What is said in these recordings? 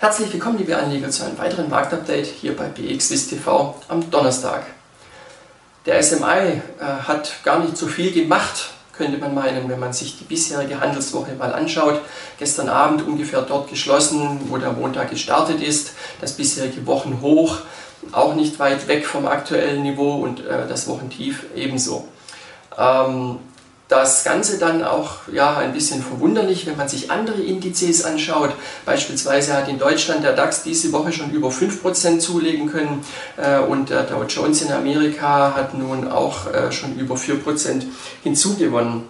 Herzlich willkommen, liebe Anleger, zu einem weiteren Marktupdate hier bei BXWIST am Donnerstag. Der SMI äh, hat gar nicht so viel gemacht, könnte man meinen, wenn man sich die bisherige Handelswoche mal anschaut. Gestern Abend ungefähr dort geschlossen, wo der Montag gestartet ist. Das bisherige Wochenhoch auch nicht weit weg vom aktuellen Niveau und äh, das Wochentief ebenso. Ähm, das Ganze dann auch ja, ein bisschen verwunderlich, wenn man sich andere Indizes anschaut. Beispielsweise hat in Deutschland der DAX diese Woche schon über 5% zulegen können äh, und der Dow Jones in Amerika hat nun auch äh, schon über 4% hinzugewonnen.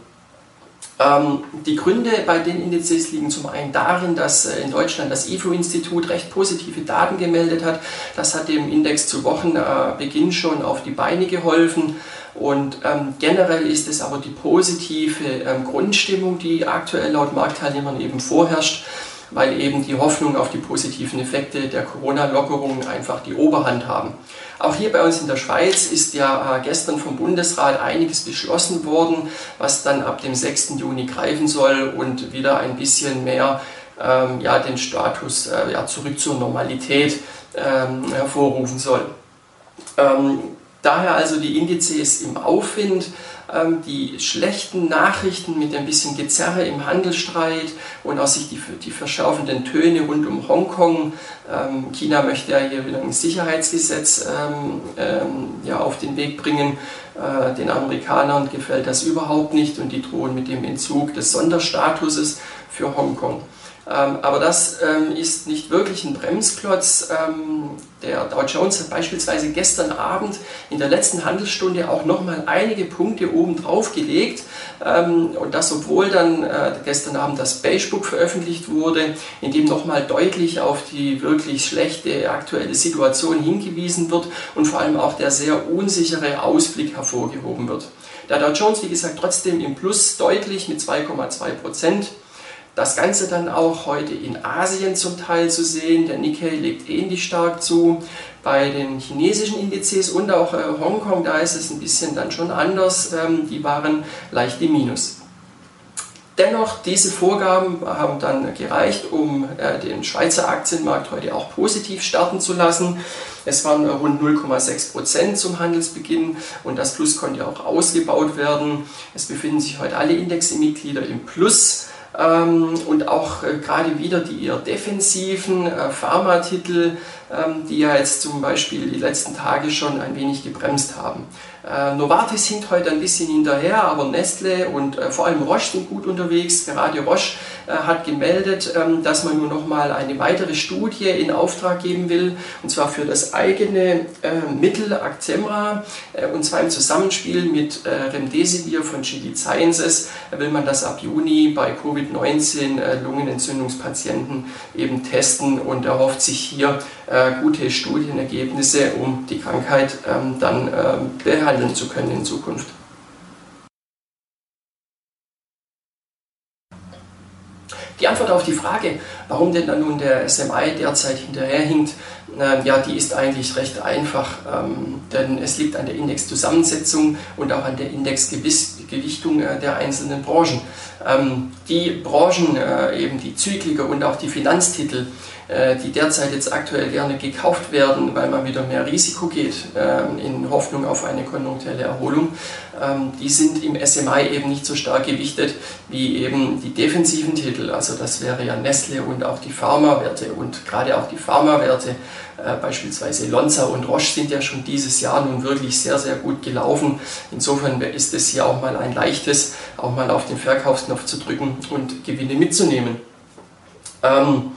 Ähm, die Gründe bei den Indizes liegen zum einen darin, dass äh, in Deutschland das IFO-Institut recht positive Daten gemeldet hat. Das hat dem Index zu Wochenbeginn schon auf die Beine geholfen. Und ähm, generell ist es aber die positive ähm, Grundstimmung, die aktuell laut Marktteilnehmern eben vorherrscht, weil eben die Hoffnung auf die positiven Effekte der Corona-Lockerungen einfach die Oberhand haben. Auch hier bei uns in der Schweiz ist ja äh, gestern vom Bundesrat einiges beschlossen worden, was dann ab dem 6. Juni greifen soll und wieder ein bisschen mehr ähm, ja, den Status äh, ja, zurück zur Normalität ähm, hervorrufen soll. Ähm, daher also die Indizes im Aufwind ähm, die schlechten Nachrichten mit ein bisschen Gezerre im Handelsstreit und auch sich die, verschärfenden Töne rund um Hongkong. Ähm, China möchte ja hier wieder ein Sicherheitsgesetz ähm, auf den Weg bringen. Äh, den Amerikanern gefällt das überhaupt nicht und die drohen mit dem Entzug des Sonderstatuses für Hongkong. Ähm, aber das ähm, ist nicht wirklich ein Bremsklotz. Ähm, der Dow Jones hat beispielsweise gestern Abend in der letzten Handelsstunde auch nochmal einige Punkte oben drauf gelegt. und das, obwohl dann äh, gestern Abend das Beigebook veröffentlicht wurde, in dem nochmal deutlich auf die wirklich schlechte aktuelle Situation hingewiesen wird und vor allem auch der sehr unsichere Ausblick hervorgehoben wird. Der Dow Jones, wie gesagt, trotzdem im Plus deutlich mit 2,2 Prozent. Das Ganze dann auch heute in Asien zum Teil zu sehen. Der Nikkei legt ähnlich stark zu. Bei den chinesischen Indizes und auch äh, Hongkong, da ist es ein bisschen dann schon anders. Ähm, die waren leicht im Minus. Dennoch, diese Vorgaben haben dann gereicht, um äh, den Schweizer Aktienmarkt heute auch positiv starten zu lassen. Es waren rund 0,6 Prozent zum Handelsbeginn und das Plus konnte auch ausgebaut werden. Es befinden sich heute alle Indexmitglieder im Plus. Ähm, und auch äh, gerade wieder die eher defensiven äh, Pharmatitel, ähm, die ja jetzt zum Beispiel die letzten Tage schon ein wenig gebremst haben. Äh, Novartis hinkt heute ein bisschen hinterher, aber Nestle und vor allem Roche sind gut unterwegs. Gerade Roche hat gemeldet, ähm, dass man nur noch mal eine weitere Studie in Auftrag geben will, und zwar für das eigene Mittel Actemra, und zwar im Zusammenspiel mit Remdesivir von GD Sciences will man das ab Juni bei Covid-19 Lungenentzündungspatienten eben testen und erhofft sich hier gute Studienergebnisse, um die Krankheit ähm, dann behandeln handeln zu können in Zukunft. Die Antwort auf die Frage, warum denn dann nun der SMI derzeit hinterherhinkt, äh, ja, die ist eigentlich recht einfach, ähm, denn es liegt an der Indexzusammensetzung und auch an der Indexgewichtung äh, der einzelnen Branchen. Ähm, die Branchen, äh, eben die Zykliker und auch die Finanztitel, äh, die derzeit jetzt aktuell gerne gekauft werden, weil man wieder mehr Risiko geht ähm, in Hoffnung auf eine konjunkturelle Erholung, ähm, die sind im SMI eben nicht so stark gewichtet wie eben die defensiven Titel. Also das wäre ja Nestle und auch die Pharmawerte und gerade auch die Pharmawerte, beispielsweise Lonza und Roche sind ja schon dieses Jahr nun wirklich sehr, sehr gut gelaufen. Insofern ist es hier auch mal ein leichtes, auch mal auf den Verkaufsknopf zu drücken und Gewinne mitzunehmen. Ähm,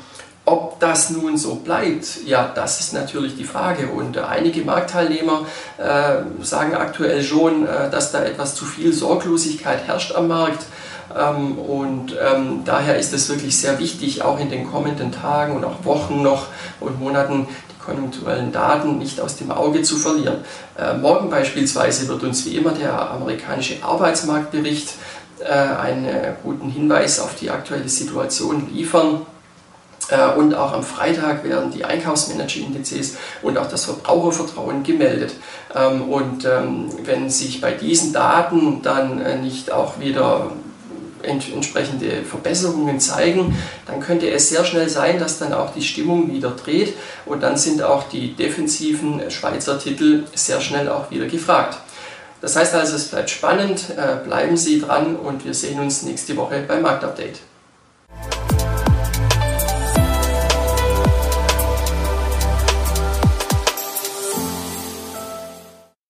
ob das nun so bleibt, ja, das ist natürlich die Frage. Und äh, einige Marktteilnehmer äh, sagen aktuell schon, äh, dass da etwas zu viel Sorglosigkeit herrscht am Markt. Ähm, und ähm, daher ist es wirklich sehr wichtig, auch in den kommenden Tagen und auch Wochen noch und Monaten konjunkturellen Daten nicht aus dem Auge zu verlieren. Äh, morgen beispielsweise wird uns wie immer der amerikanische Arbeitsmarktbericht äh, einen guten Hinweis auf die aktuelle Situation liefern. Äh, und auch am Freitag werden die Einkaufsmanager-Indizes und auch das Verbrauchervertrauen gemeldet. Ähm, und ähm, wenn sich bei diesen Daten dann äh, nicht auch wieder entsprechende Verbesserungen zeigen, dann könnte es sehr schnell sein, dass dann auch die Stimmung wieder dreht und dann sind auch die defensiven Schweizer Titel sehr schnell auch wieder gefragt. Das heißt also, es bleibt spannend, äh, bleiben Sie dran und wir sehen uns nächste Woche beim Marktupdate.